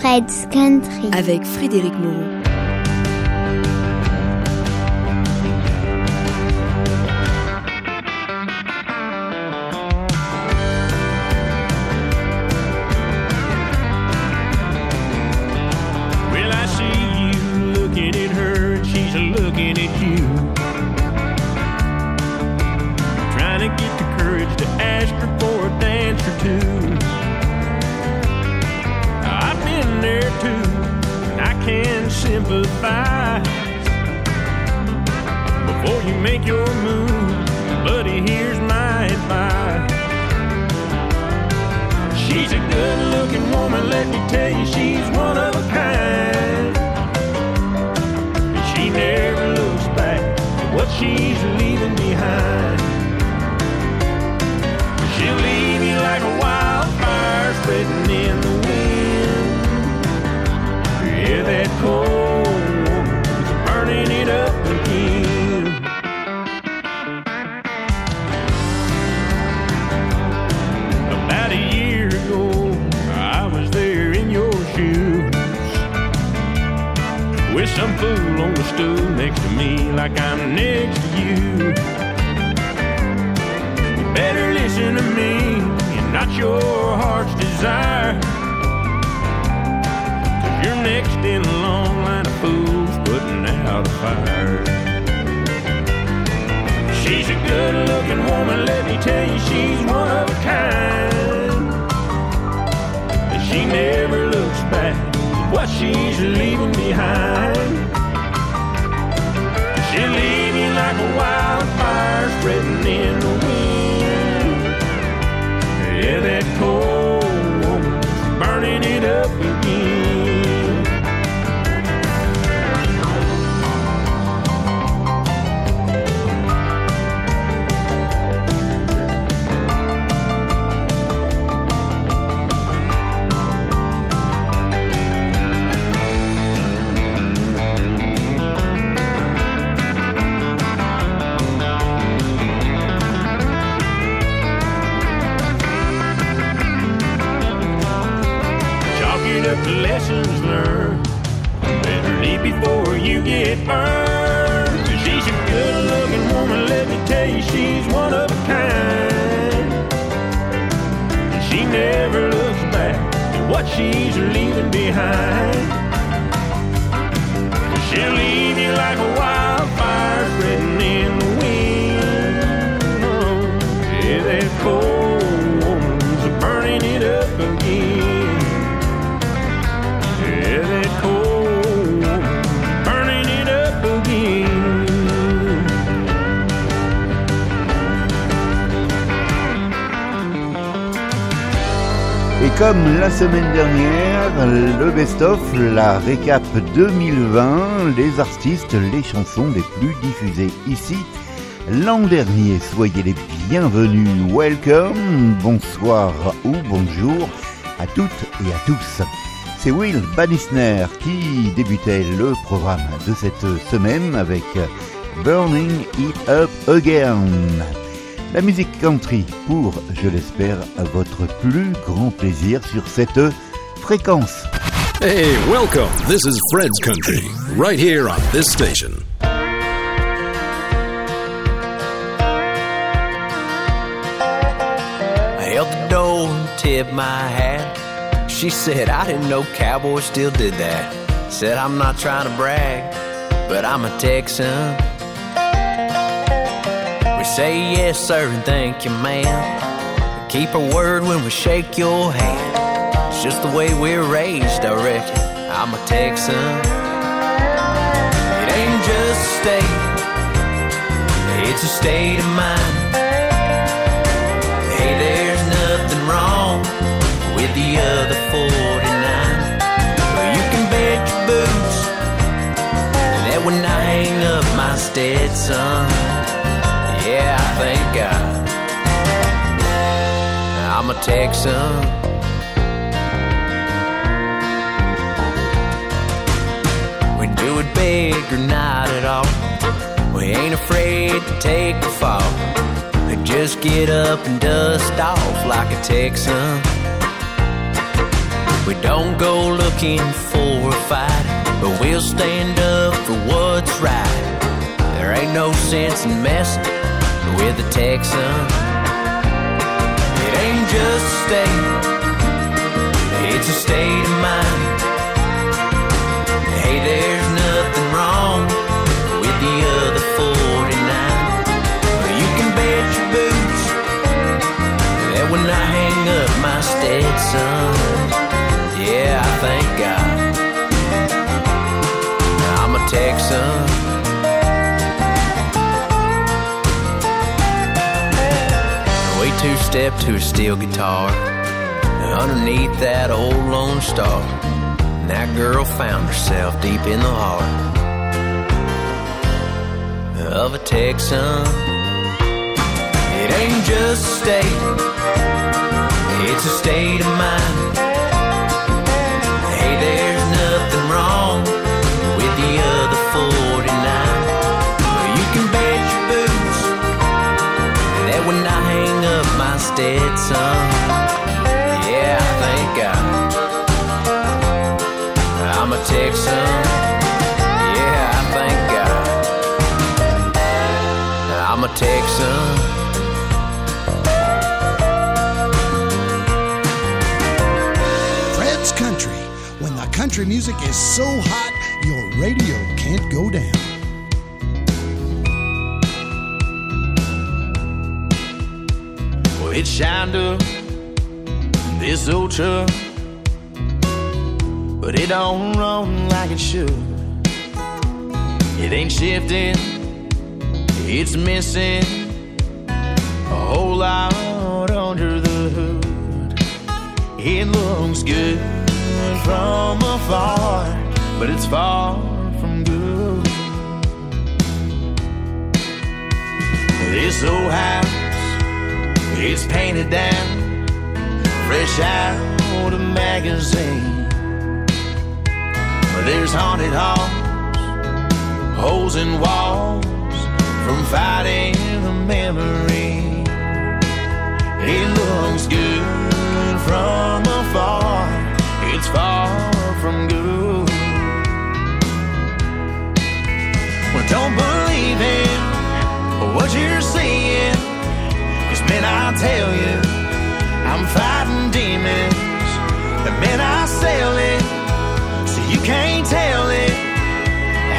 Fred's Country avec Frédéric Moreau. Behind. Behind. Comme la semaine dernière, le best-of, la récap 2020, les artistes, les chansons les plus diffusées ici l'an dernier. Soyez les bienvenus, welcome, bonsoir ou bonjour à toutes et à tous. C'est Will Bannisner qui débutait le programme de cette semaine avec Burning It Up Again. La musique country pour, je l'espère, votre plus grand plaisir sur cette fréquence. Hey, welcome. This is Fred's Country, right here on this station. I held the door and tipped my hat. She said, I didn't know cowboys still did that. Said, I'm not trying to brag, but I'm a Texan. Say yes, sir, and thank you, ma'am. Keep our word when we shake your hand. It's just the way we're raised, I reckon. I'm a Texan. It ain't just a state, it's a state of mind. Hey, there's nothing wrong with the other 49. Well, you can bet your boots that when I hang up my Stetson, thank God I'm a Texan. We do it big or not at all. We ain't afraid to take the fall. We just get up and dust off like a Texan. We don't go looking for a fight, but we'll stand up for what's right. There ain't no sense in messing with a Texan. It ain't just a state, it's a state of mind. Hey, there's nothing wrong with the other 49. You can bet your boots that when I hang up my Stetson, yeah, I thank God I'm a Texan. Step to a steel guitar underneath that old Lone Star. And that girl found herself deep in the heart of a Texan. It ain't just a state, it's a state of mind. Yeah, God I'm a Texan. Yeah, God I'm a Texan. Fred's Country. When the country music is so hot, your radio can't go down. It shined up this old truck, but it don't run like it should. It ain't shifting, it's missing a whole lot under the hood. It looks good from afar, but it's far from good. This old house, it's painted down, fresh out of magazine. There's haunted halls, holes in walls from fighting the memory. It looks good from afar, it's far from good. Well, don't believe in what you're seeing, man, I tell you, I'm fighting demons. The man, I sell it, so you can't tell it.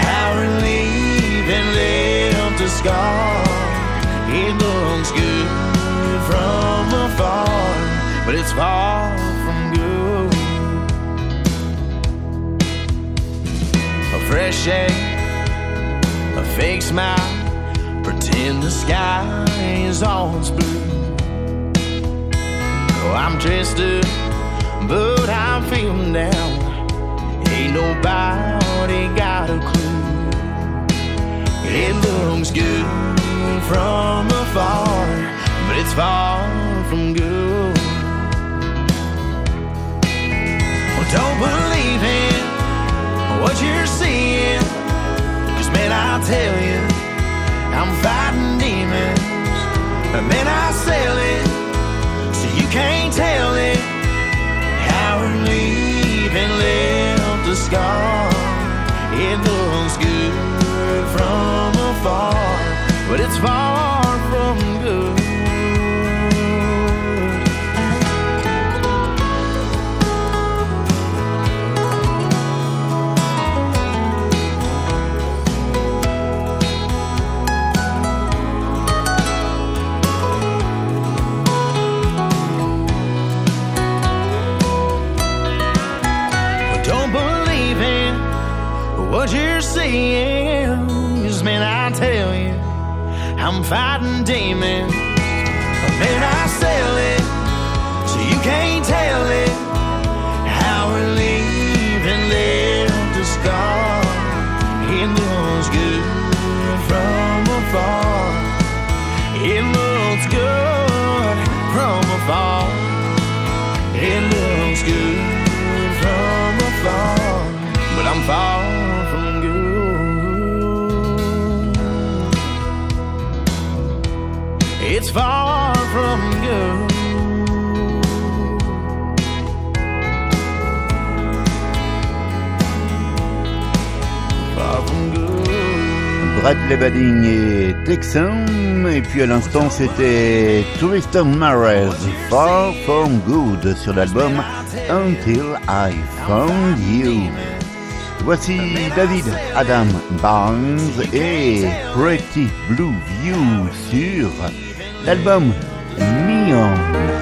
How relieving left a scar. It looks good from afar, but it's far from good. A fresh air, a fake smile, pretend the sky is always blue. Oh, I'm dressed up, but I'm feeling down. Ain't nobody got a clue. It looks good from afar, but it's far from good. Well, don't believe in what you're seeing, cause man, I'll tell you, I'm fighting demons. And then I sell it, so you can't tell it. How relieving left a scar. It looks good from afar, but it's far from good. I'm fighting demons. I it, Brett Levading et Texan. Et puis à l'instant, c'était Tristan Mares, Far From Good sur l'album Until I Found You. Voici David Adam Barnes et Pretty Blue View sur l'album Neon.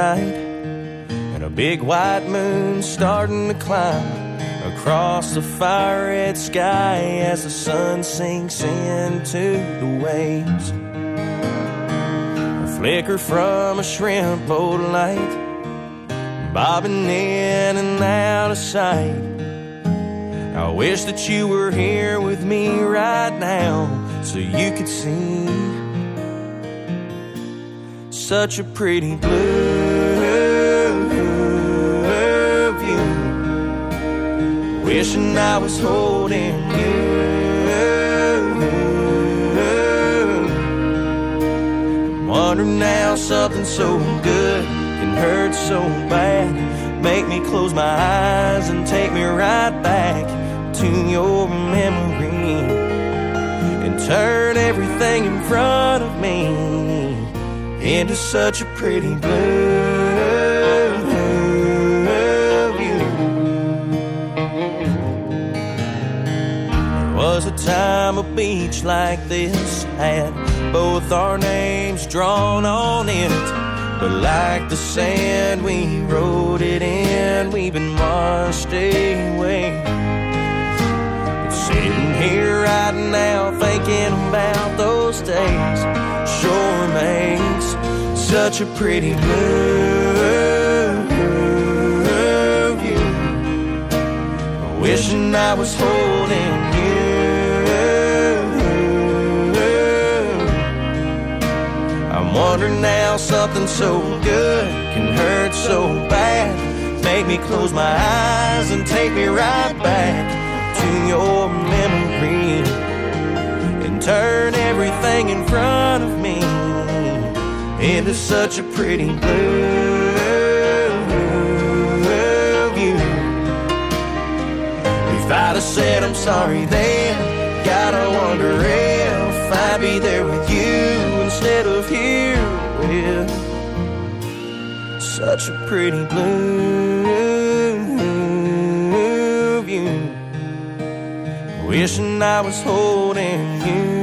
Tonight and a big white moon starting to climb across the fire red sky as the sun sinks into the waves. A flicker from a shrimp boat light bobbing in and out of sight. I wish that you were here with me right now so you could see such a pretty blue Wishing I was holding you. Wondering now something so good can hurt so bad. Make me close my eyes and take me right back to your memory and turn everything in front of me into such a pretty blue time a beach like this had both our names drawn on it. But like the sand, we wrote it in, we've been washed away. But sitting here right now, thinking about those days, sure makes such a pretty blue. Wishing I was holding Wondering now something so good can hurt so bad. Make me close my eyes and take me right back to your memory and turn everything in front of me into such a pretty blue view. If I'd have said I'm sorry then, gotta wonder if I'd be there with you instead of here with such a pretty blue view. Wishing I was holding you.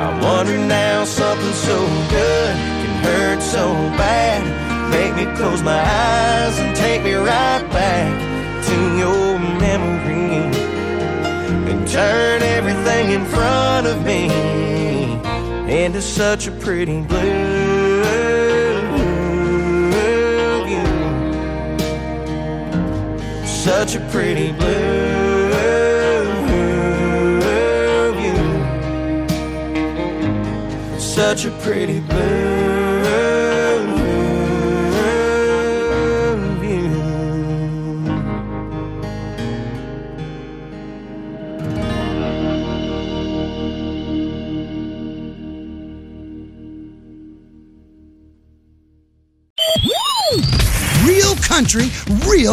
I wonder now something so good can hurt so bad. Make me close my eyes and take me right back turn everything in front of me into such a pretty blue view. Such a pretty blue. View. such a pretty blue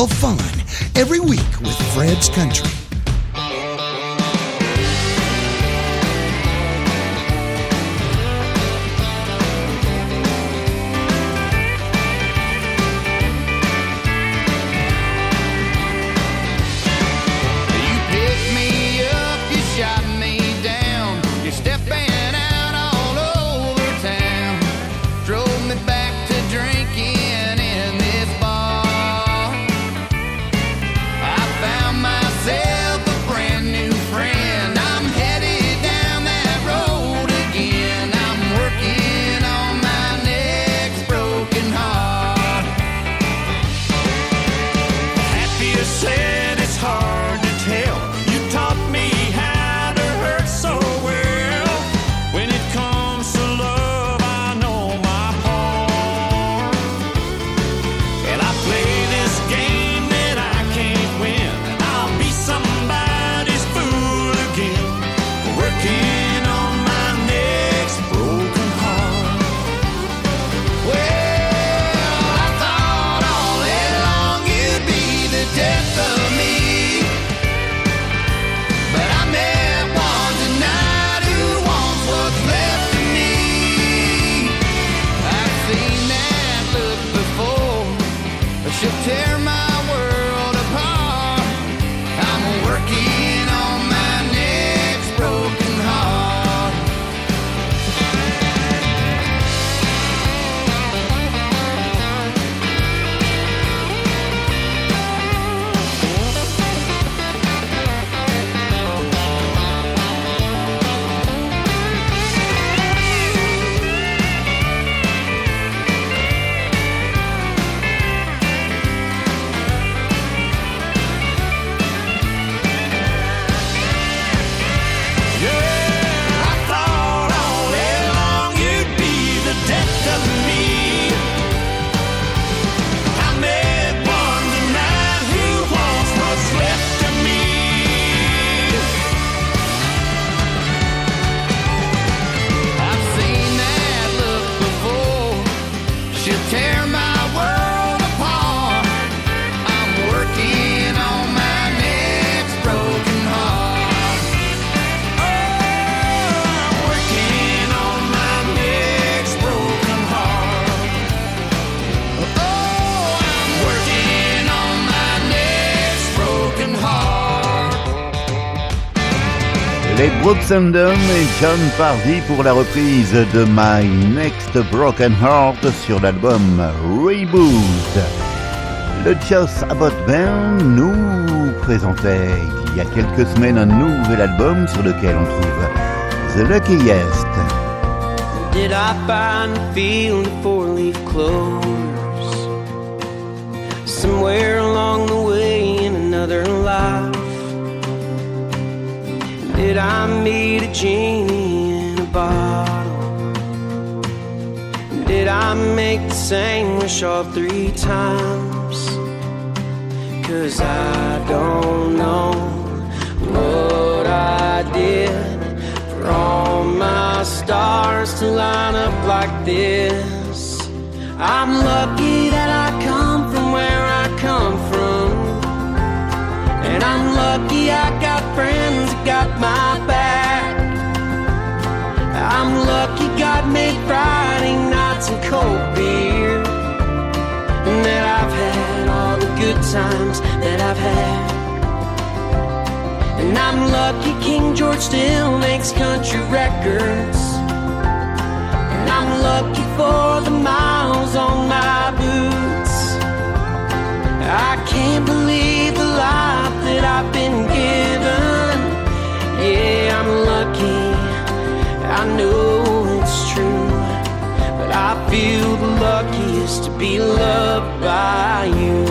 fun. Every week with Fred's Country. Dunn et John Pardy pour la reprise de My Next Broken Heart sur l'album Reboot. Le Joss Abbott Band nous présentait il y a quelques semaines un nouvel album sur lequel on trouve The Luckiest. Did I find a field of four-leaf clovers? Somewhere along the way in another life? Did I meet a genie in a bottle? Did I make the same wish all three times? Cause I don't know what I did for all my stars to line up like this. I'm lucky that I come from where I come from. And I'm lucky I got friends got my back. I'm lucky God made Friday nights and cold beer. And that I've had all the good times that I've had. And I'm lucky King George still makes country records. And I'm lucky for the miles on my boots. I can't believe the life that I've been given. Know it's true. But I feel the luckiest to be loved by you.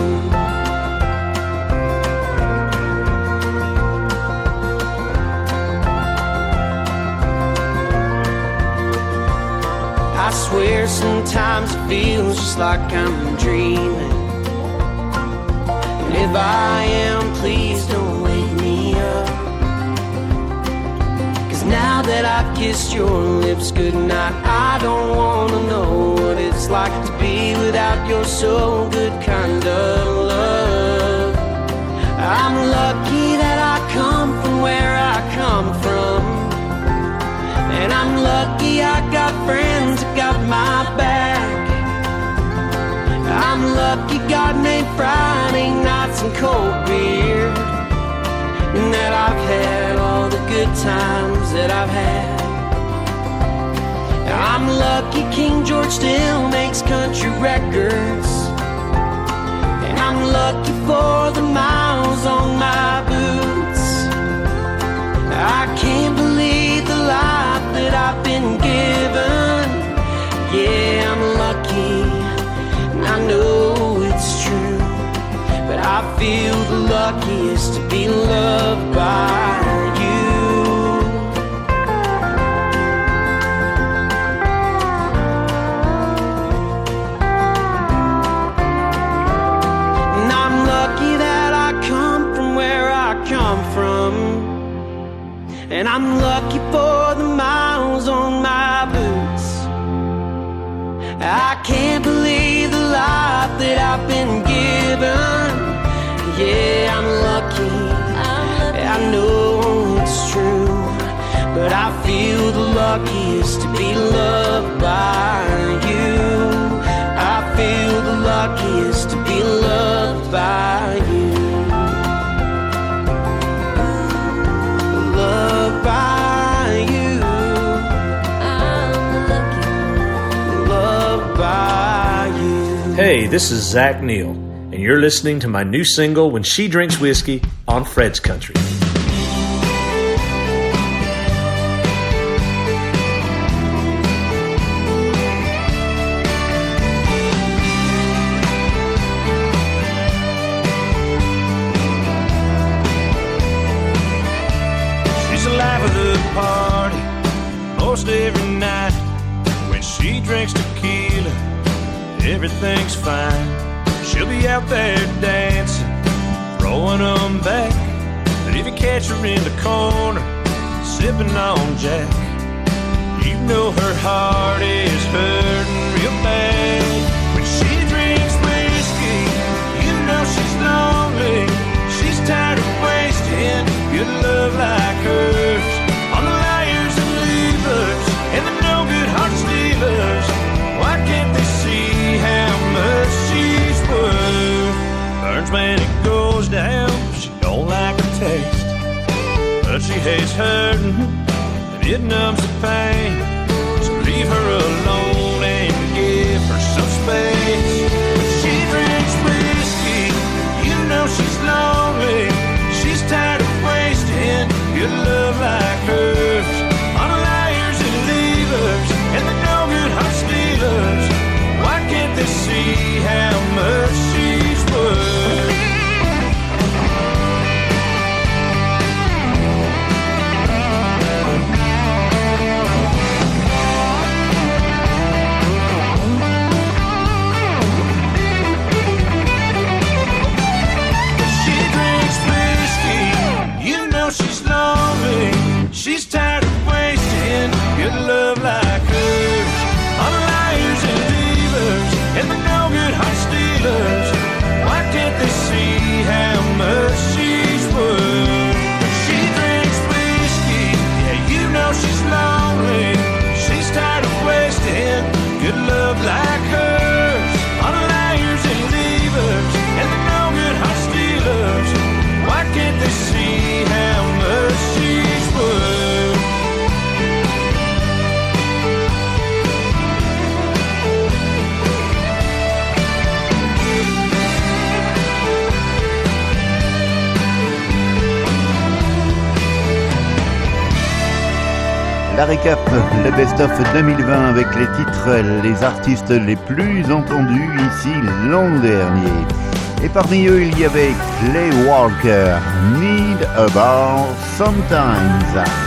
I swear sometimes it feels just like I'm dreaming. And if I am, please don't now that I've kissed your lips goodnight, I don't wanna know what it's like to be without your so good kind of love. I'm lucky that I come from where I come from. And I'm lucky I got friends that got my back. I'm lucky God made Friday nights and cold beer. And that I've had all the good times that I've had. I'm lucky King George still makes country records. And I'm lucky for the miles on my boots. I can't believe the life that I've been given. Yeah, I'm lucky, and I know I feel the luckiest to be loved by you. And I'm lucky that I come from where I come from. And I'm lucky for the miles on my boots. I can't But I feel the luckiest to be loved by you. I feel the luckiest to be loved by you. Loved by you. Loved by you. Hey, this is Zac Neil, and you're listening to my new single, When She Drinks Whiskey, on Fred's Country. Everything's fine. She'll be out there dancing, throwing them back. But if you catch her in the corner, sipping on Jack, you know her heart is hurting real bad. When she drinks whiskey, you know she's lonely. She's tired of wasting good love like hers Burns when it goes down, she don't like the taste. But she head's hurting, and it numbs the pain. So leave her alone and give her some space. When she drinks whiskey, you know she's lonely. She's tired of wasting good love La récap, le best-of 2020 avec les titres, les artistes les plus entendus ici l'an dernier. Et parmi eux, il y avait Clay Walker, Need a Bar Sometimes.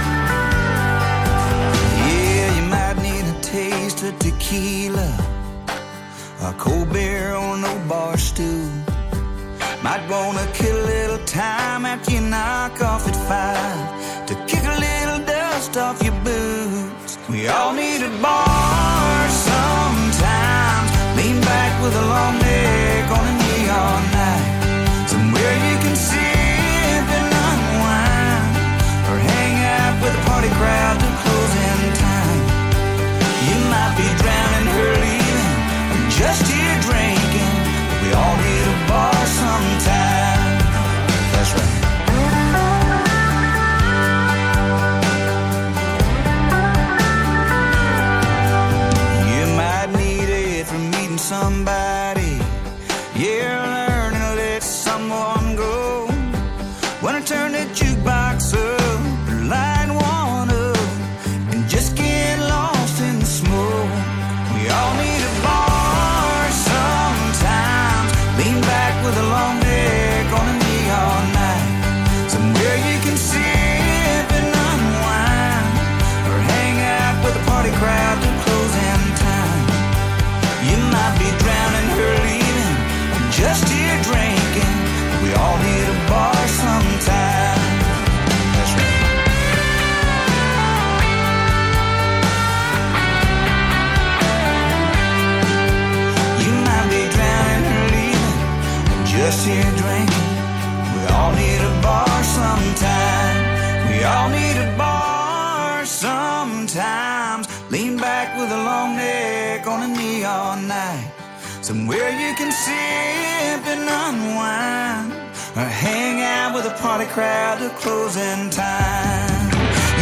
Neck on a neon night. Somewhere you can sip and unwind. Or hang out with a party crowd till closing time.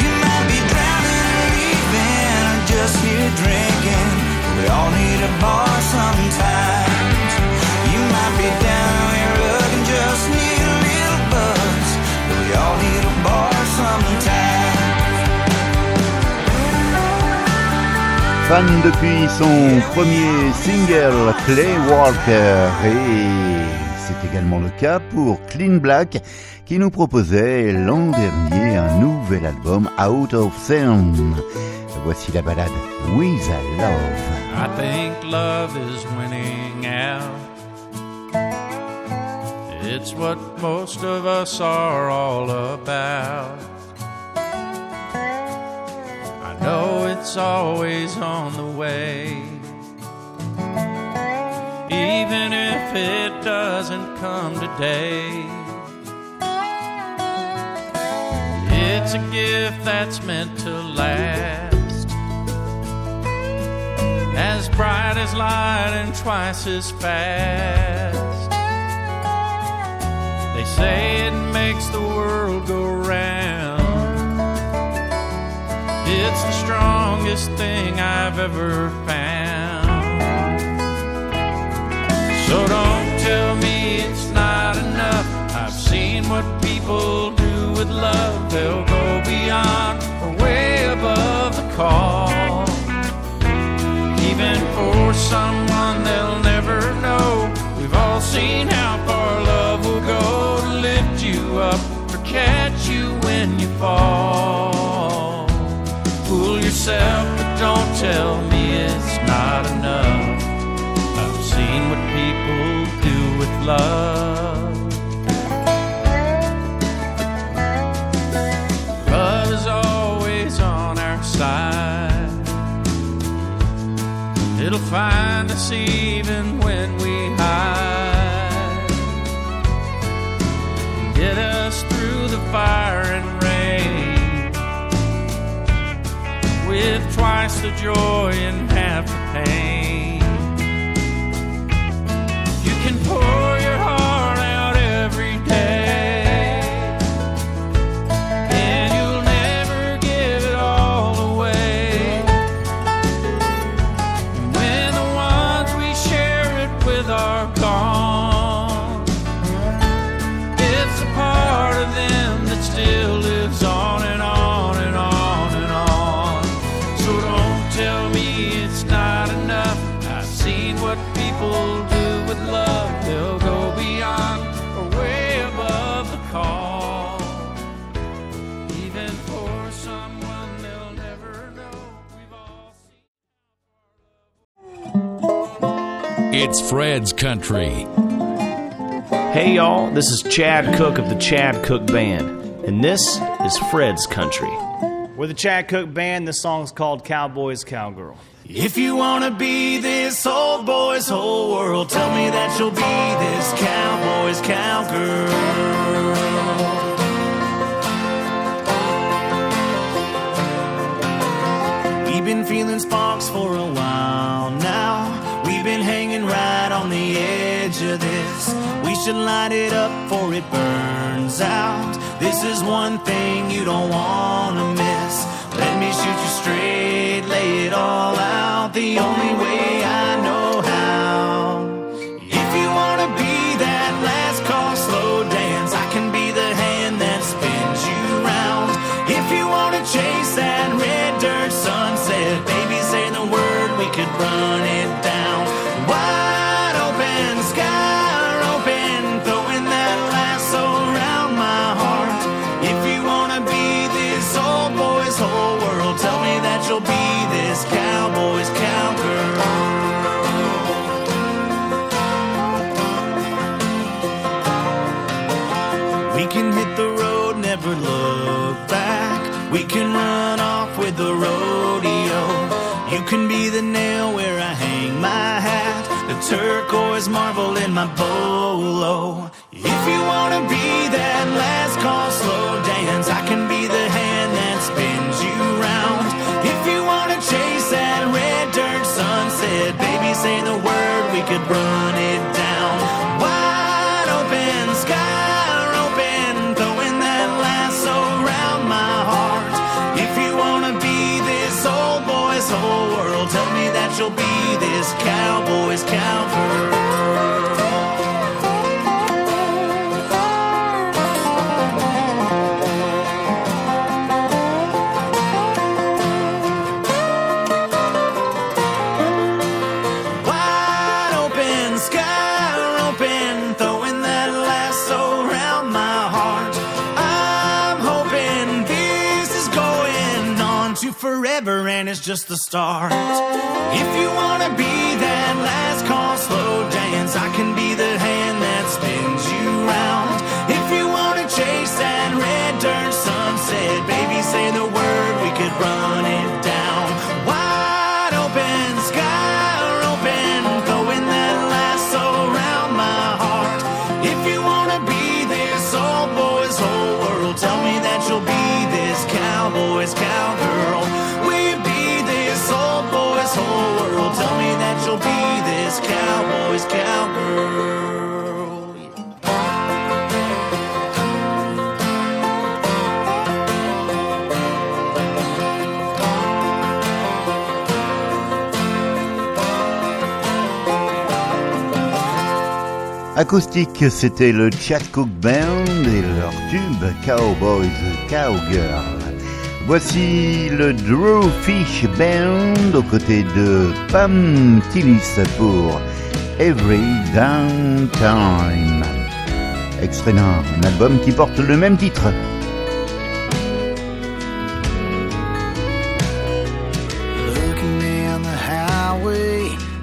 You might be drowning or leaving, or just here drinking. We all need a bar sometimes. Fan depuis son premier single Clay Walker et c'est également le cas pour Clean Black qui nous proposait l'an dernier un nouvel album Out of Sound. Voici la balade With a Love. I think love is winning out. It's what most of us are all about. Know it's always on the way. Even if it doesn't come today, it's a gift that's meant to last. As bright as light and twice as fast. They say it makes the world go round. It's the strongest thing I've ever found. So don't tell me it's not enough. I've seen what people do with love. They'll go beyond or way above the call. Even for someone they'll never know. We've all seen how far love will go to lift you up or catch you when you fall. Yourself, but don't tell me it's not enough. I've seen what people do with love. Love is always on our side. It'll find us even when we hide. Get us through the fire twice the joy and half Fred's Country. Hey y'all, this is Chad Cooke of the Chad Cooke Band, and this is Fred's Country. We're the Chad Cooke Band. This song's called Cowboys Cowgirl. If you wanna be this old boy's whole world, tell me that you'll be this cowboy's cowgirl. We've been feeling sparks for a while should light it up before it burns out. This is one thing you don't wanna miss. Let me shoot you straight, lay it all out the only way turquoise marble in my bolo. If you wanna be that last call slow dance, I can be the hand that spins you round. If you wanna chase that red dirt sunset, baby, say the word, we could run it down. Wide open, sky open, throwing that lasso around my heart. If you wanna be this old boy's whole world, tell me that you'll be this cowboy's and it's just the start. If you wanna be that last call slow dance, I can be the hand that spins you round. If you wanna chase that red dirt sunset, baby, say the word, Acoustique, c'était le Chatcook Band et leur tube Cowboys Cowgirl. Voici le Drew Fish Band aux côtés de Pam Tillis pour Every Downtime. Extrait d'un album qui porte le même titre.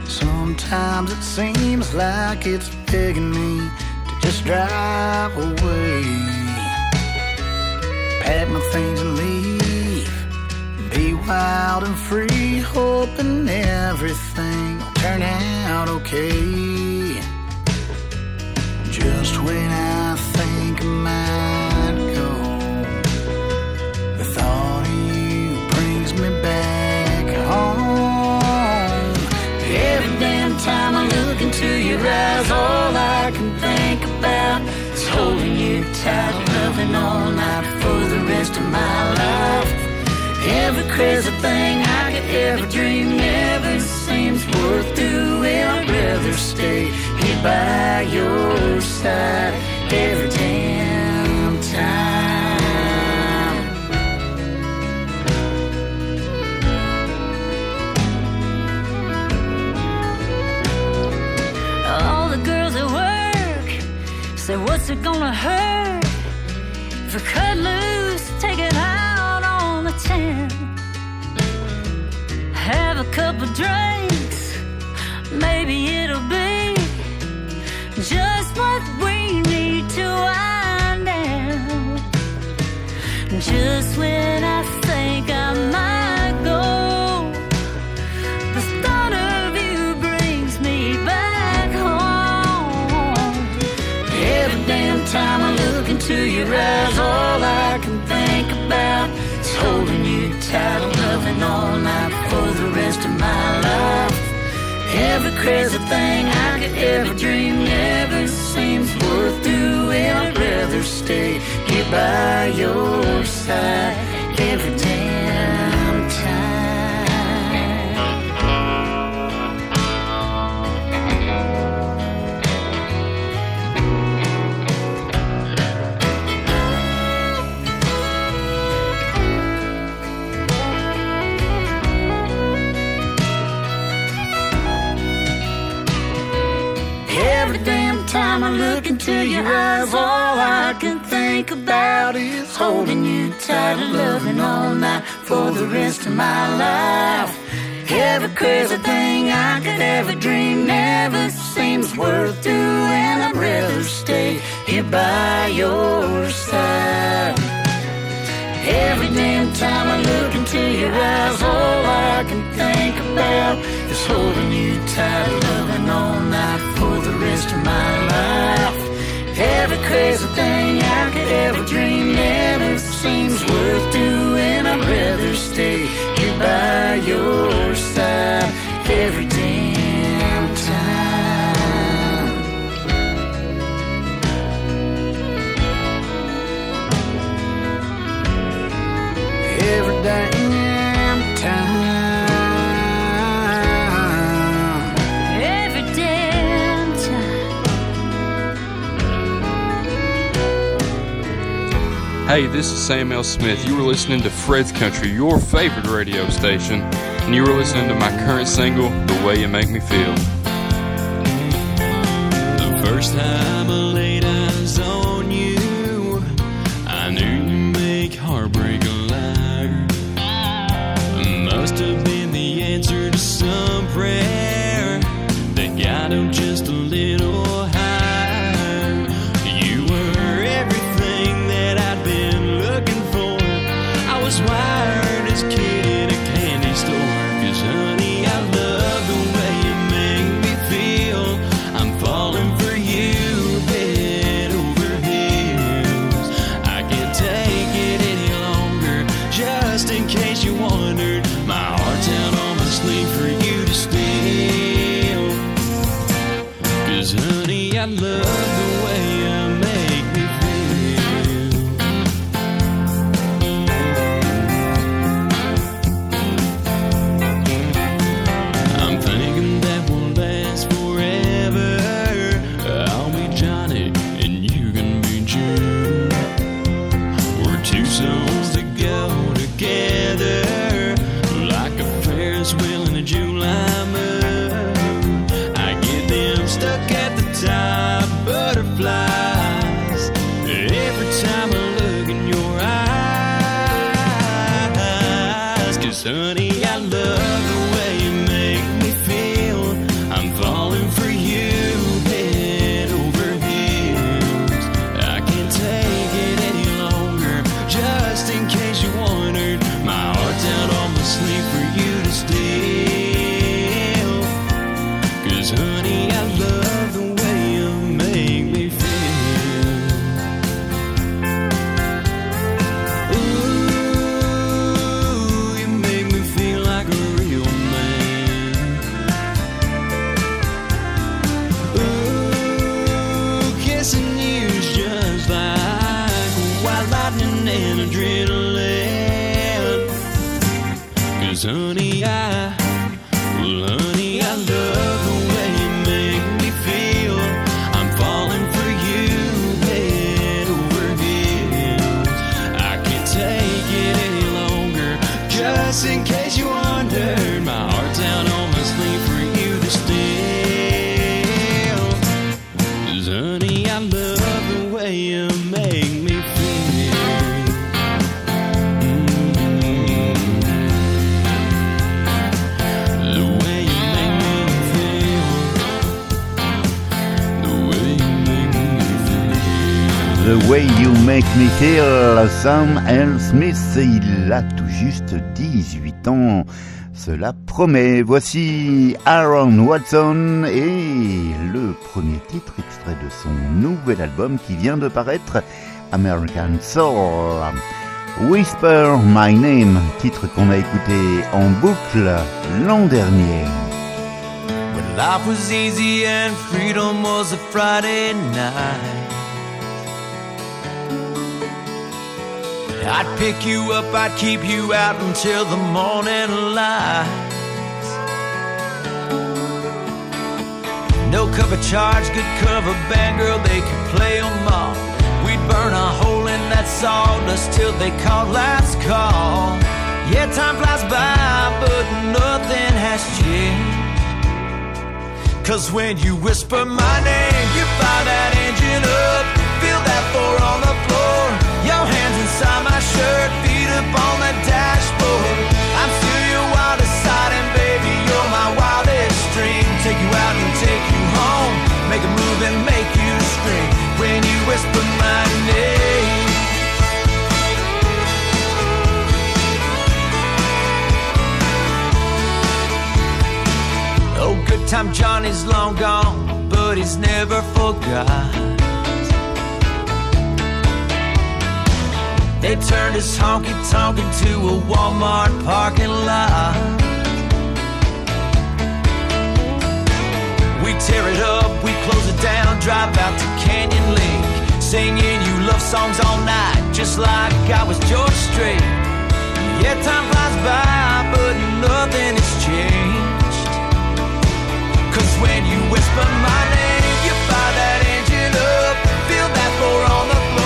Sometimes it seems like it's begging me to just drive away. Pack my things and leave, wild and free, hoping everything will turn out okay. Just when I think I might go, the thought of you brings me back home. Every damn time I look into your eyes, all I can think about is holding you tight, loving all night for the rest of my life. Every crazy thing I could ever dream never seems worth doing. I'd rather stay here by your side every damn time. All the girls at work say, What's it gonna hurt? If we cut loose, couple drinks, maybe it'll be just what we need to wind down. Just when Every crazy thing I could ever dream never seems worth doing. I'd rather stay here by your side every damn I look into your eyes, all I can think about is holding you tight, and loving all night for the rest of my life. Every crazy thing I could ever dream never seems worth doing. I'd rather stay here by your side. Every damn time I look into your eyes, all I can think about is holding you tight, and loving all rest of my life. Every crazy thing I could ever dream never seems worth doing. I'd rather stay here by your side every Hey, this is Sam L. Smith. You were listening to Fred's Country, your favorite radio station, and you were listening to my current single, The Way You Make Me Feel. The first time I laid eyes on you, I knew you make heartbreak a liar. Must have been the answer to some prayer that got him just a little honey, Make Me Feel, Sam L. Smith, il a tout juste 18 ans. Cela promet. Voici Aaron Watson et le premier titre extrait de son nouvel album qui vient de paraître, American Soul. Whisper My Name, titre qu'on a écouté en boucle l'an dernier. When life was easy and freedom was a Friday night. I'd pick you up, I'd keep you out until the morning light. No cover charge, good cover band, girl, they could play 'em all. We'd burn a hole in that sawdust till they called last call. Yeah, time flies by, but nothing has changed. Cause when you whisper my name, you fire that engine up. Feel that floor on the floor. Time Johnny's long gone, but he's never forgot. They turned his honky tonk into a Walmart parking lot. We tear it up, we close it down, drive out to Canyon Lake, singing you love songs all night, just like I was George Strait. Yeah, time flies by, but nothing has changed. Cause when you whisper my name, you fire that engine up. Feel that floor on the floor.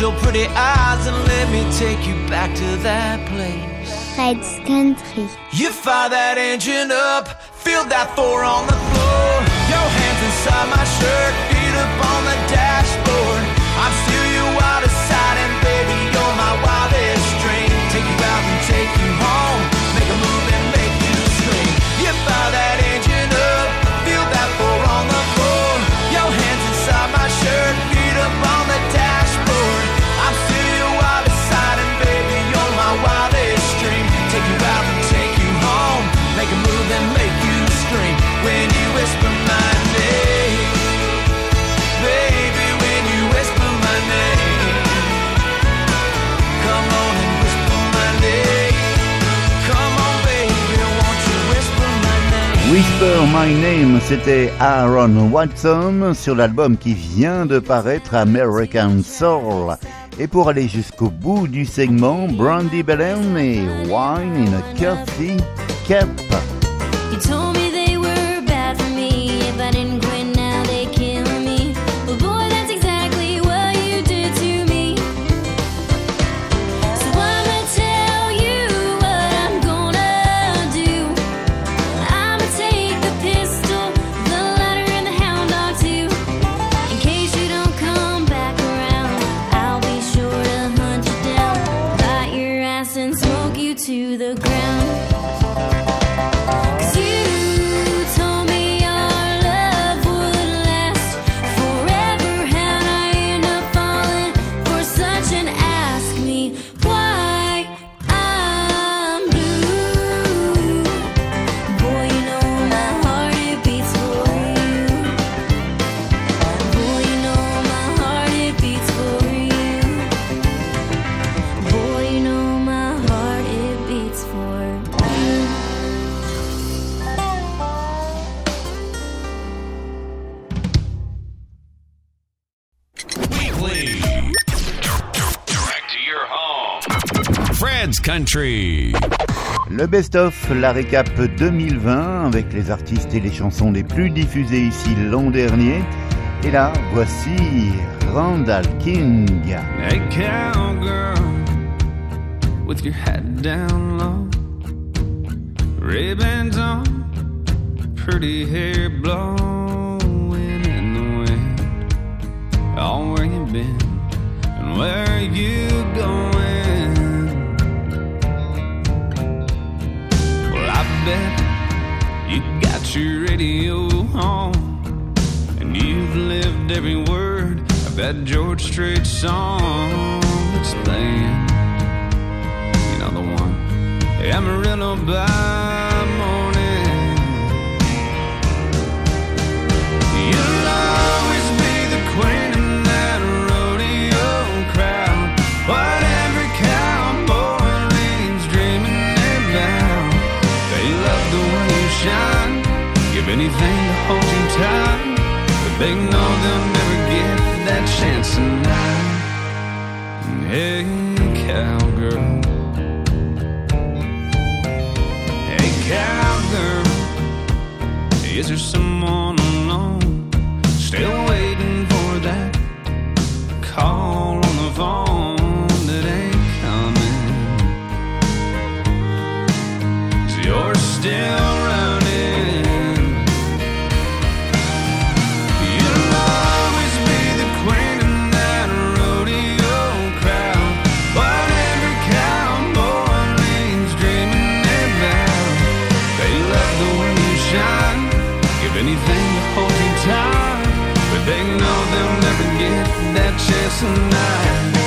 Your pretty eyes and let me take you back to that place. Fred's Country. You fire that engine up, feel that four on the floor. Your hands inside my shirt, feet up on the dashboard. Whisper My Name, c'était Aaron Watson sur l'album qui vient de paraître American Soul. Et pour aller jusqu'au bout du segment, Brandy Belen et Wine in a Coffee Cup. Country. Le best-of, la récap 2020 avec les artistes et les chansons les plus diffusées ici l'an dernier. Et là, voici Randall King. Hey cowgirl, with your hat down low, ribbons on, pretty hair blowing in the wind. Oh, where you been and where are you going? Bet you got your radio on, and you've lived every word of that George Strait song. That's playing. You know the one, Amarillo by Hey, cowgirl. Hey, cowgirl. Is there someone alone still waiting for that call on the phone that ain't you're still chance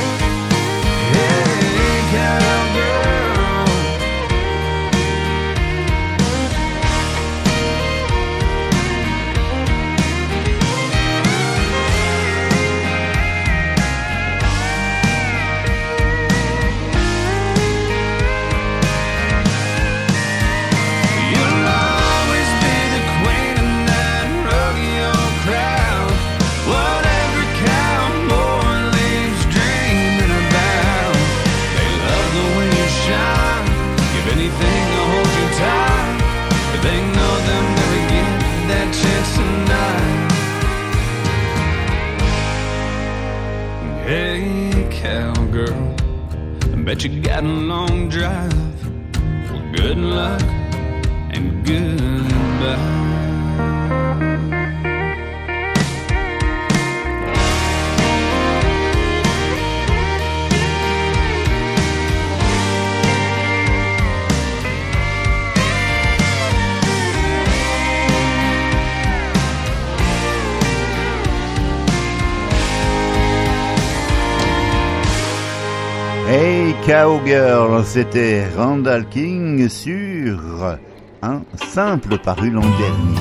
C'était Randall King sur un simple paru l'an dernier.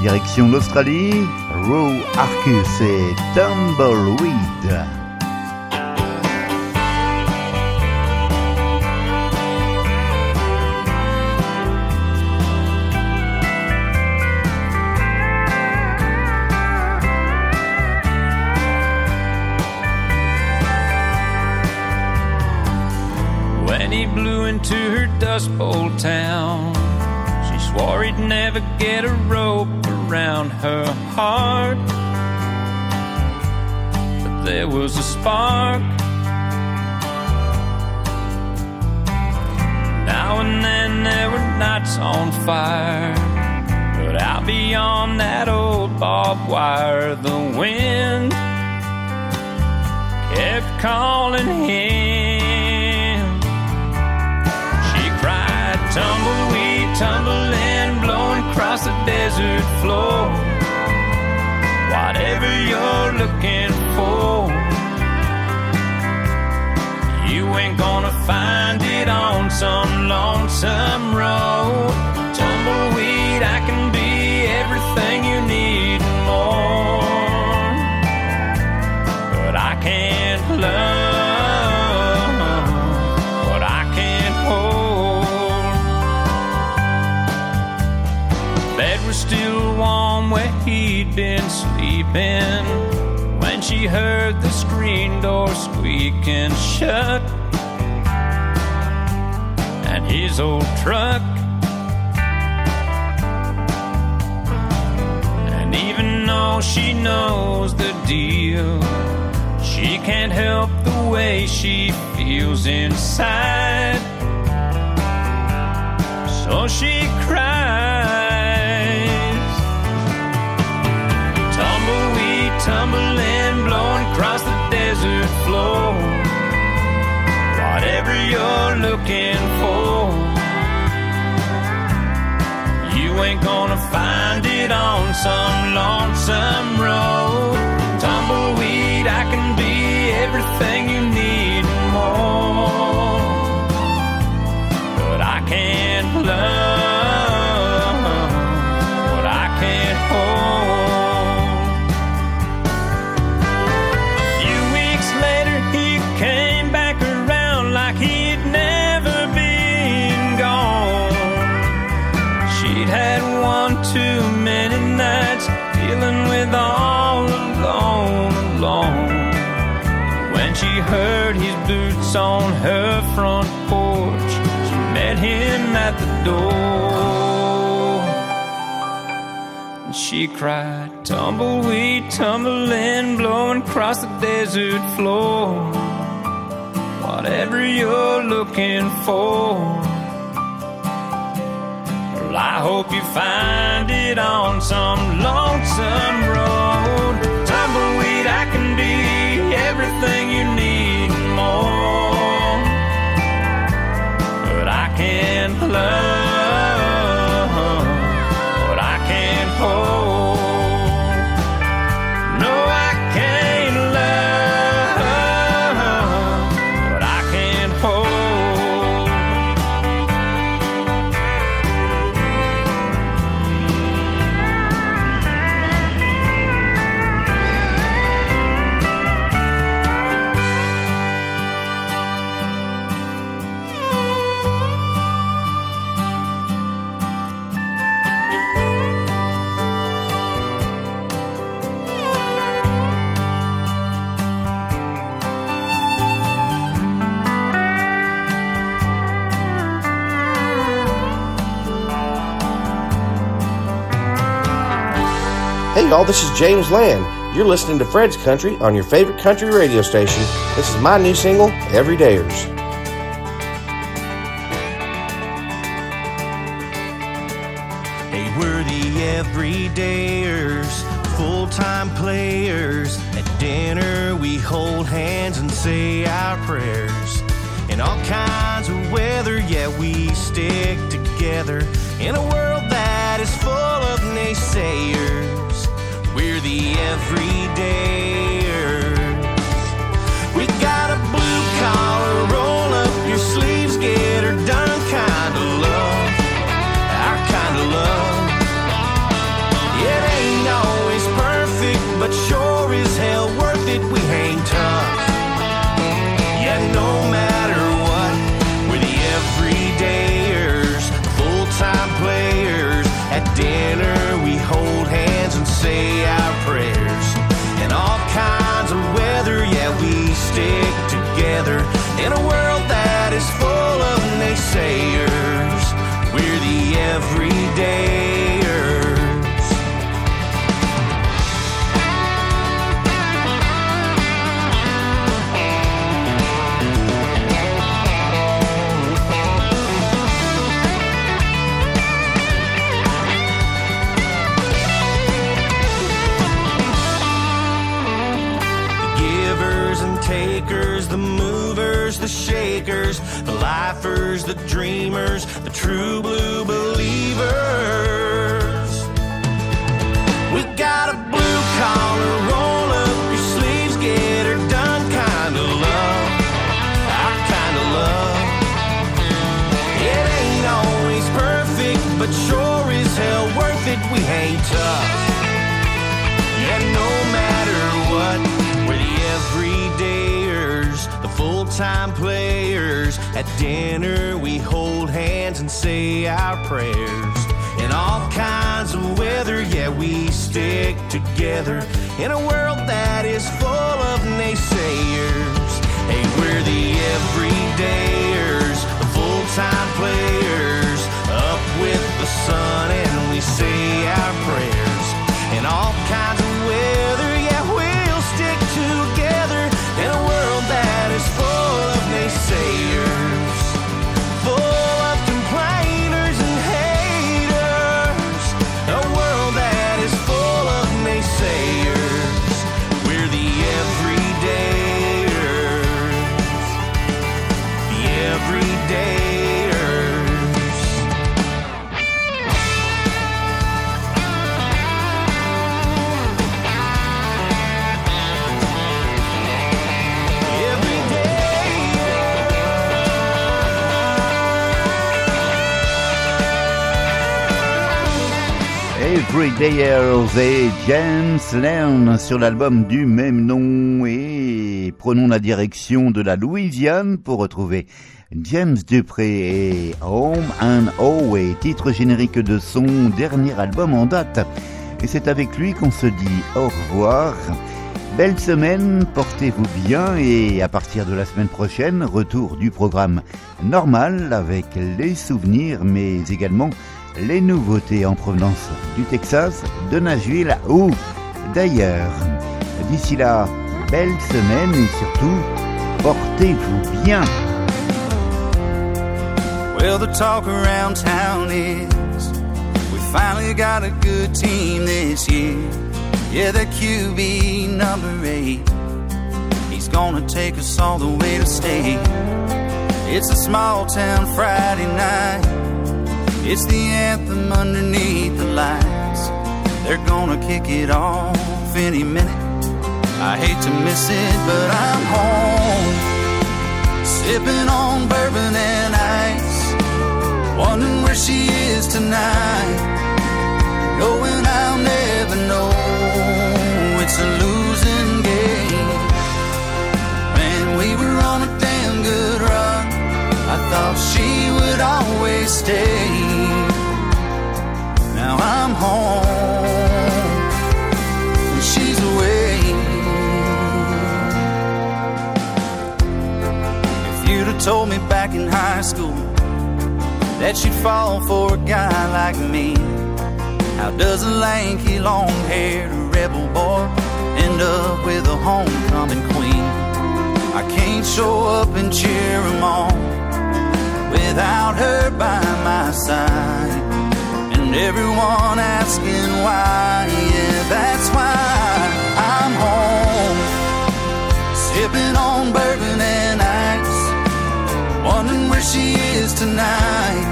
Direction l'Australie, Row Arcus et Tumbleweed. When he blew into her Dust Bowl town, she swore he'd never get a rope around her heart. But there was a spark. Now and then there were nights on fire. But out beyond that old barbed wire, the wind kept calling him. Tumbleweed, tumbling, blowing across the desert floor. Whatever you're looking for, you ain't gonna find it on some lonesome road. Tumbleweed, I can been sleeping when she heard the screen door squeaking shut. And his old truck. And even though she knows the deal, she can't help the way she feels inside. So she cries. Tumbling, blowing across the desert floor. Whatever you're looking for, you ain't gonna find it on some lonesome road. Tumbleweed, I can be everything you need boots on her front porch, she met him at the door. And she cried, Tumbleweed, tumbling, blowing across the desert floor. Whatever you're looking for. Well, I hope you find it on some lonesome road. But I can't love Hey y'all, this is James Lann. You're listening to Fred's Country on your favorite country radio station. This is my new single, Everydayers. Hey, we're the everydayers, full time players. At dinner, we hold hands and say our prayers. In all kinds of weather, yeah, we stick together. In a world that is full of naysayers, we're the everydayers. We got a blue collar, roll up your sleeves, get her done kind of love our kind of love. It ain't always perfect, but sure as hell worth it. We hang tough. Yeah, no matter what, we're the everydayers, full time players. At dinner, we hold hands and say In a world that is full of naysayers, we're the everydayers. The givers and takers, the movers, the shakers, the lifers, the dreamers, the true blue believers. time players. At dinner, we hold hands and say our prayers. In all kinds of weather, yeah, we stick together. In a world that is full of naysayers. Hey, we're the everydayers, the full time players. Up with the sun, and we say our prayers. In all kinds Dayers et James Lern sur l'album du même nom. Et prenons la direction de la Louisiane pour retrouver James Dupré et Home and Away, titre générique de son dernier album en date. Et c'est avec lui qu'on se dit au revoir. Belle semaine, portez-vous bien et à partir de la semaine prochaine, retour du programme normal avec les souvenirs mais également les nouveautés en provenance du Texas, de Nashville ou d'ailleurs. D'ici là, belle semaine et surtout, portez-vous bien. Well, the talk around town is we finally got a good team this year. Yeah, the QB number eight. He's gonna take us all the way to state. It's a small town Friday night. It's the anthem underneath the lights. They're gonna kick it off any minute. I hate to miss it, but I'm home. Sipping on bourbon and ice. Wondering where she is tonight. Knowing I'll never know it's a losing game. Man, we were on a damn good thought she would always stay. Now I'm home and she's away. If you'd have told me back in high school that you'd fall for a guy like me. How does a lanky, long haired rebel boy end up with a homecoming queen? I can't show up and cheer him on without her by my side. And everyone asking why, yeah, that's why I'm home. Sipping on bourbon and ice, wondering where she is tonight.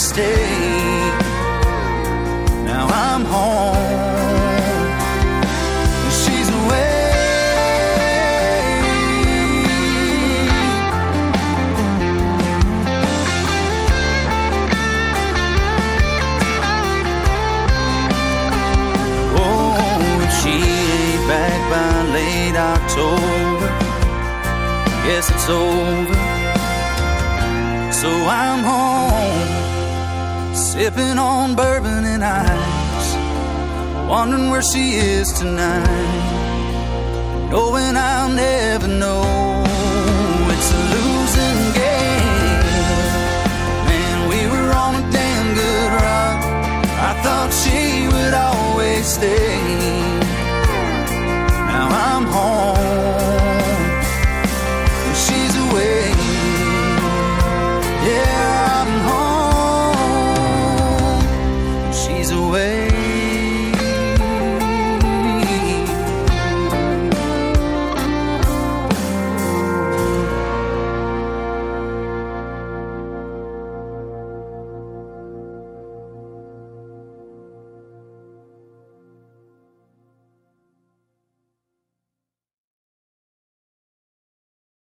Stay. Now I'm home. She's away. Oh, she ain't back by late October, guess it's over. So I'm home, Sipping on bourbon and ice. Wondering where she is tonight. Knowing I'll never know. It's a losing game. Man, we were on a damn good run. I thought she would always stay. Now I'm home.